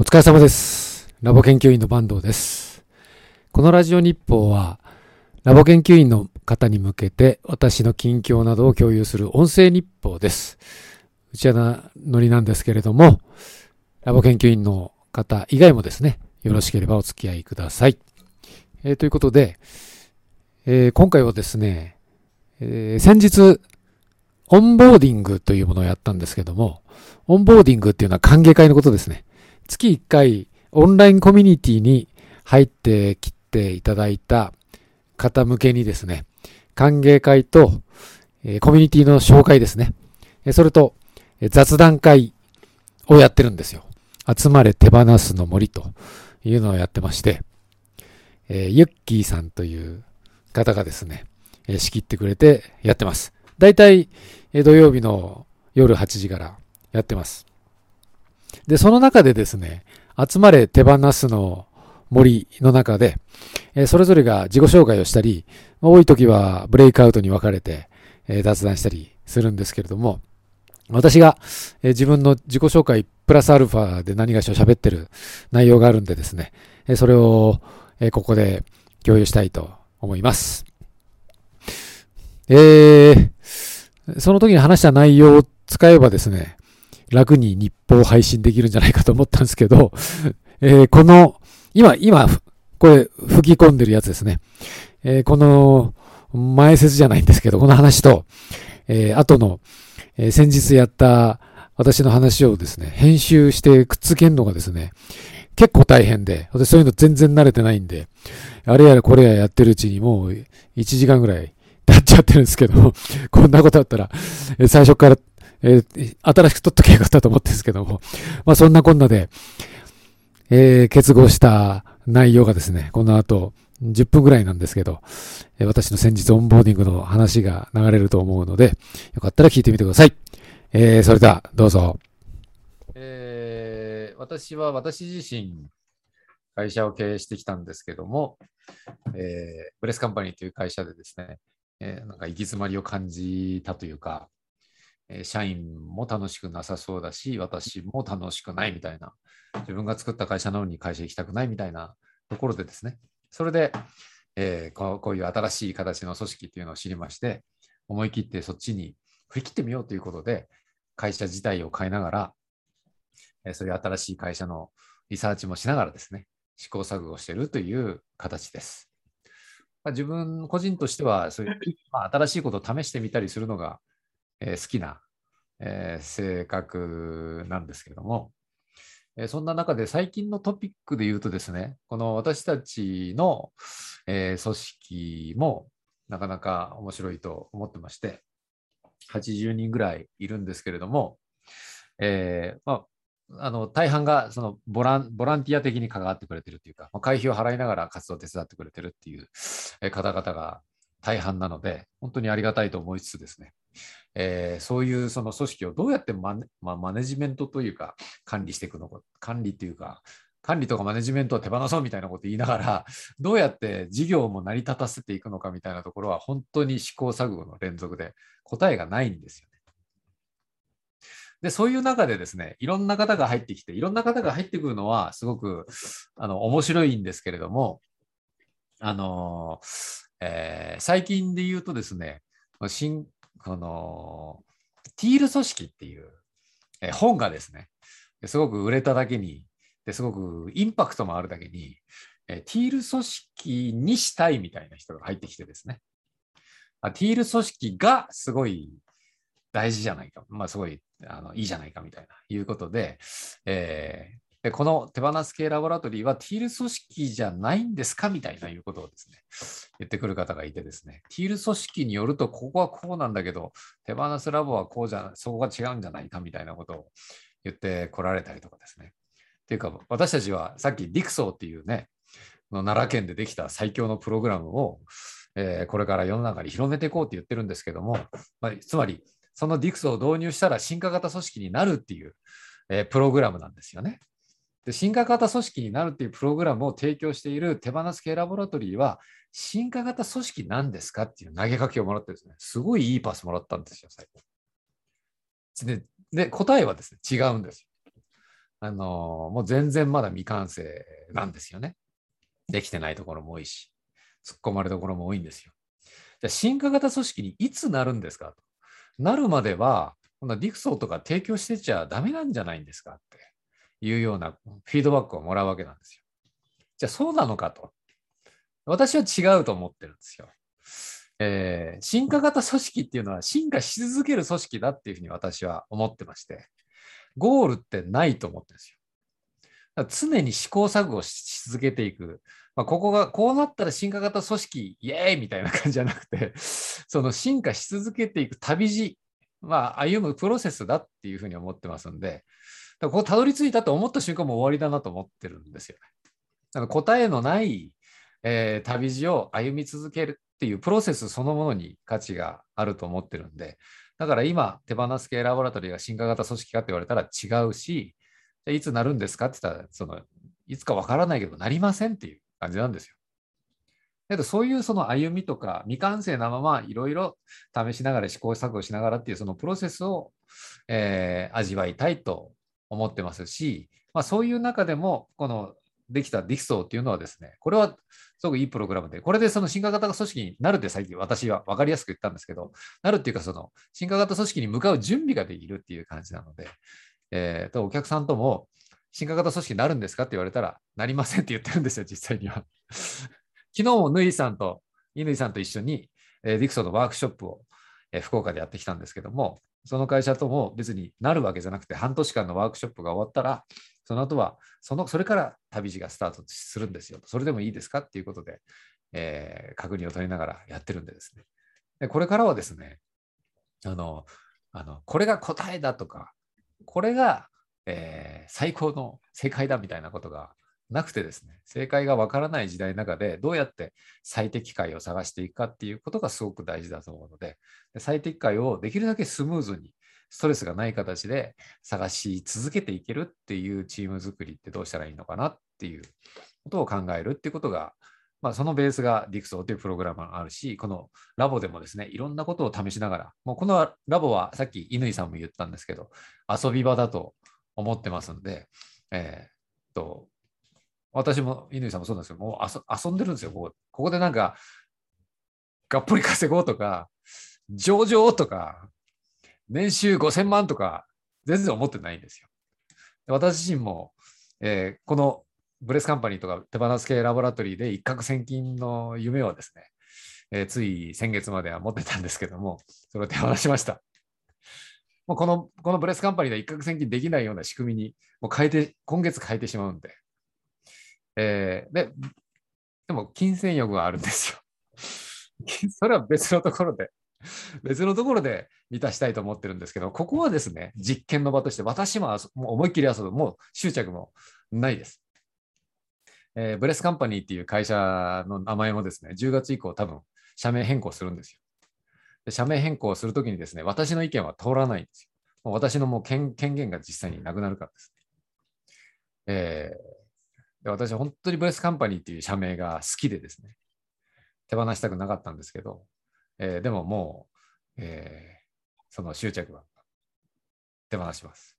お疲れ様です。ラボ研究員の坂東です。このラジオ日報は、ラボ研究員の方に向けて私の近況などを共有する音声日報です。うちはなノリなんですけれども、ラボ研究員の方以外もですね、よろしければお付き合いください。えーということで、えー今回はですね、えー先日、オンボーディングというものをやったんですけども、オンボーディングっていうのは歓迎会のことですね。月1回オンラインコミュニティに入ってきていただいた方向けにですね、歓迎会と、えコミュニティの紹介ですね。えそれと、え雑談会をやってるんですよ。集まれ手放すの森というのをやってまして、えーユッキーさんという方がですね、え仕切ってくれてやってます。だいたいえ土曜日の夜8時からやってます。で、その中でですね、集まれ手放すの森の中で、えそれぞれが自己紹介をしたり、多い時はブレイクアウトに分かれて、え雑談したりするんですけれども、私が、え自分の自己紹介プラスアルファで何がしを喋ってる内容があるんでですね、えそれを、えここで共有したいと思います。えー、その時に話した内容を使えばですね、楽に日報を配信できるんじゃないかと思ったんですけど、えーこの、今、今、これ吹き込んでるやつですね。えーこの前説じゃないんですけど、この話と、えー後の、えー先日やった私の話をですね、編集してくっつけるのがですね、結構大変で、私そういうの全然慣れてないんで、あれやれこれややってるうちにもう1時間ぐらい経っちゃってるんですけど、こんなことあったら、最初から、えー新しく撮っときゃよかったと思ってるんですけども、まあそんなこんなで、えー結合した内容がですね、この後10分ぐらいなんですけど、えー私の先日オンボーディングの話が流れると思うので、よかったら聞いてみてください。えーそれではどうぞ。えー私は私自身、会社を経営してきたんですけども、えーブレスカンパニーという会社でですね、えーなんか行き詰まりを感じたというか、社員も楽しくなさそうだし、私も楽しくないみたいな、自分が作った会社なのに会社行きたくないみたいなところでですね、それで、えーこうこういう新しい形の組織っていうのを知りまして、思い切ってそっちに振り切ってみようということで、会社自体を変えながら、えーそういう新しい会社のリサーチもしながらですね、試行錯誤しているという形です。まあ、自分個人としては、そういう、まあ、新しいことを試してみたりするのが、えー好きな、えー性格なんですけども、えーそんな中で最近のトピックで言うとですね、この私たちの、え組織もなかなか面白いと思ってまして、80人ぐらいいるんですけれども、えーまあ、の大半がそのボランボランティア的に関わってくれてるっていうか、まあ、会費を払いながら活動を手伝ってくれてるっていう方々が大半なので、本当にありがたいと思いつつですね、えーそういうその組織をどうやってマネ,、まあ、マネジメントというか、管理していくのか、管理というか、管理とかマネジメントを手放そうみたいなこと言いながら、どうやって事業も成り立たせていくのかみたいなところは、本当に試行錯誤の連続で答えがないんですよね。で、そういう中でですね、いろんな方が入ってきて、いろんな方が入ってくるのは、すごくあの面白いんですけれども、あのえー最近で言うとですね、新このティール組織っていう、え本がですね、すごく売れただけに、ですごくインパクトもあるだけに、えティール組織にしたいみたいな人が入ってきてですね、あティール組織がすごい大事じゃないか、まあすごいあのいいじゃないかみたいないうことで、えでこの手放す系ラボラトリーはティール組織じゃないんですかみたいないうことをですね、言ってくる方がいてですね、ティール組織によるとここはこうなんだけど、手放すラボはこうじゃ、そこが違うんじゃないかみたいなことを言ってこられたりとかですね。っていうか、私たちはさっきディクソーっていうね、の奈良県でできた最強のプログラムを、えーこれから世の中に広めていこうって言ってるんですけども、まあ、つまり、そのディクソを導入したら進化型組織になるっていう、えープログラムなんですよね。で進化型組織になるっていうプログラムを提供している手放す系ラボラトリーは、進化型組織なんですかっていう投げかけをもらってですね、すごいいいパスもらったんですよ、最後。でで答えはですね、違うんですよ。あのもう全然まだ未完成なんですよね。できてないところも多いし、突っ込まれるところも多いんですよ。じゃあ進化型組織にいつなるんですかと。なるまでは、このディクソーとか提供してちゃダメなんじゃないんですかっていうようなフィードバックをもらうわけなんですよ。じゃあそうなのかと。私は違うと思ってるんですよ。えー、進化型組織っていうのは進化し続ける組織だっていうふうに私は思ってまして、ゴールってないと思ってるんですよ。常に試行錯誤し続けていく。まあ、ここが、こうなったら進化型組織、イエーイみたいな感じじゃなくて、その進化し続けていく旅路、まあ、歩むプロセスだっていうふうに思ってますんで、ここたどり着いたと思った瞬間も終わりだなと思ってるんですよね。だから答えのない、えー、旅路を歩み続けるっていうプロセスそのものに価値があると思ってるんで、だから今、手放す系ラボラトリーが進化型組織かって言われたら違うし、じゃいつなるんですかって言ったら、そのいつかわからないけど、なりませんっていう感じなんですよ。だけどそういうその歩みとか未完成なままいろいろ試しながら試行錯誤しながらっていうそのプロセスを、えー、味わいたいと思ってますし、まあ、そういう中でもこのできたディクソーっていうのはですね、これはすごくいいプログラムで、これでその進化型組織になるって最近私は分かりやすく言ったんですけど、なるっていうかその進化型組織に向かう準備ができるっていう感じなので、えー、とお客さんとも進化型組織になるんですかって言われたら、なりませんって言ってるんですよ、実際には。昨日もヌイさんと、乾さんと一緒に、えー、ディクソーのワークショップを、えー、福岡でやってきたんですけども、その会社とも別になるわけじゃなくて、半年間のワークショップが終わったら、その後はその、それから旅路がスタートするんですよ。それでもいいですかっていうことで、えー、確認を取りながらやってるんでですね。でこれからはですね、あの、あのこれが答えだとか、これが、えー、最高の正解だみたいなことがなくてですね、正解がわからない時代の中でどうやって最適解を探していくかっていうことがすごく大事だと思うので、最適解をできるだけスムーズに、ストレスがない形で探し続けていけるっていうチーム作りってどうしたらいいのかなっていうことを考えるっていうことが、まあ、そのベースが Dixo というプログラムがあるし、このラボでもですね、いろんなことを試しながら、もうこのラボはさっき乾さんも言ったんですけど、遊び場だと思ってますんで、えー、と私も乾さんもそうなんですけど、もう遊んでるんですよ、ここここでなんか、がっぽり稼ごうとか、上場とか、年収5000万とか、全然思ってないんですよ。私自身も、えー、このブレスカンパニーとか手放す系ラボラトリーで一攫千金の夢をですね、えー、つい先月までは持ってたんですけども、それを手放しました。もうこのこのブレスカンパニーで一攫千金できないような仕組みにもう変えて、今月変えてしまうんで、えー、で、でも金銭欲があるんですよ。それは別のところで、別のところで満たしたいと思ってるんですけど、ここはですね、実験の場として、私ももう思いっきり遊ぶ、もう執着もないです。えー、ブレスカンパニーっていう会社の名前もですね、10月以降多分社名変更するんですよ。で社名変更するときにですね、私の意見は通らないんですよ。もう私のもう権限が実際になくなるからですね。えーで私は本当にブレスカンパニーっていう社名が好きでですね、手放したくなかったんですけど、えー、でももう、えー、その執着は手放します、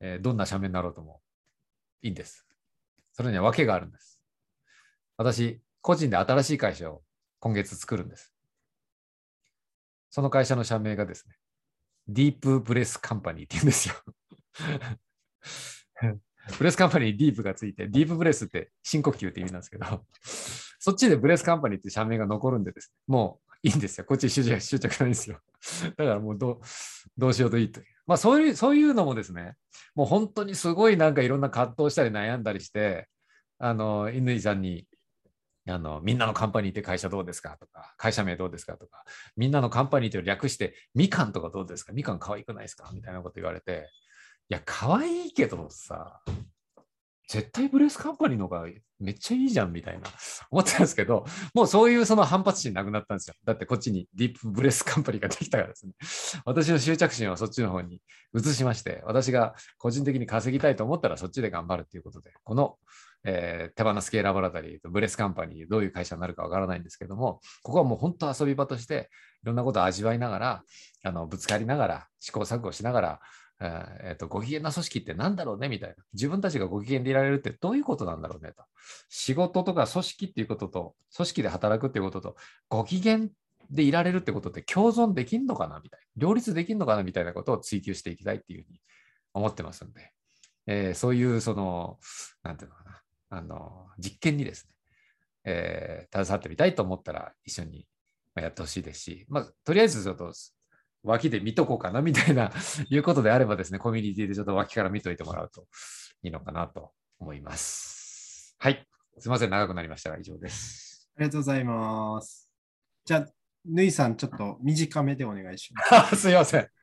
えー。どんな社名になろうともいいんです。それには訳があるんです。私、個人で新しい会社を今月作るんです。その会社の社名がですね、ディープブレスカンパニーって言うんですよ。ブレスカンパニーにディープがついて、ディープブレスって深呼吸って意味なんですけど、そっちでブレスカンパニーって社名が残るんでですね、もういいんですよ。こっち執着執着ないんですよ。だからもうどうどうしようといいという。まあそういうそういうのもですね、もう本当にすごいなんかいろんな葛藤したり悩んだりして、あの、乾さんにあの、みんなのカンパニーって会社どうですかとか、会社名どうですかとか、みんなのカンパニーって略して、みかんとかどうですか？みかん可愛くないですか？みたいなこと言われて、いや、可愛いけどさ、絶対ブレスカンパニーの方がめっちゃいいじゃんみたいな思ってたんですけど、もうそういうその反発心なくなったんですよ。だってこっちにディープブレスカンパニーができたからですね。私の執着心はそっちの方に移しまして、私が個人的に稼ぎたいと思ったらそっちで頑張るっていうことで、この、えー、手放す系ラボラトリーとブレスカンパニー、どういう会社になるかわからないんですけども、ここはもう本当遊び場として、いろんなことを味わいながら、あのぶつかりながら、試行錯誤しながら、えーと、ご機嫌な組織って何だろうねみたいな。自分たちがご機嫌でいられるってどういうことなんだろうねと。仕事とか組織っていうことと、組織で働くっていうことと、ご機嫌でいられるってことって共存できんのかなみたいな。両立できんのかなみたいなことを追求していきたいっていうふうに思ってますんで、えー、そういうその、なんていうのかな、あの、実験にですね、えー、携わってみたいと思ったら一緒にやってほしいですし、まあ、とりあえずちょっと脇で見とこうかなみたいな いうことであればですね、コミュニティでちょっと脇から見といてもらうといいのかなと思います。はい。すみません、長くなりましたが以上です。ありがとうございます。じゃあ、ぬいさん、ちょっと短めでお願いします。すいません。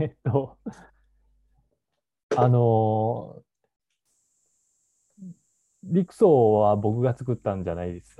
えっと、あの陸層は僕が作ったんじゃないです。